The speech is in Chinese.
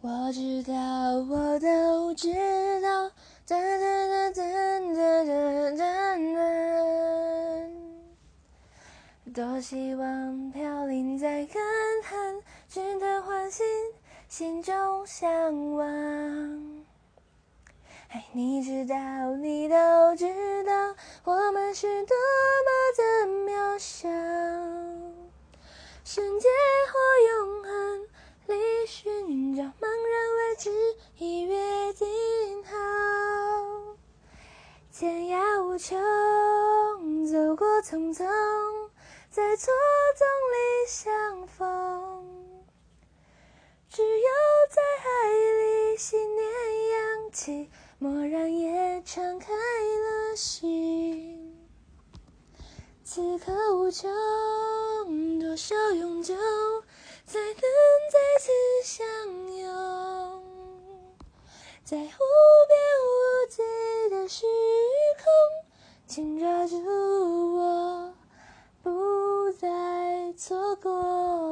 我知道，我都知道。哒哒哒哒哒哒哒哒。多希望飘零在干旱，值得唤醒心中向往。哎，你知道，你都知道，我们是多么的渺小。圣洁走过匆匆，在错综里相逢。只有在海里，信念扬起。蓦然也敞开了心，此刻无穷，多少永久才能再次相拥？在乎错过。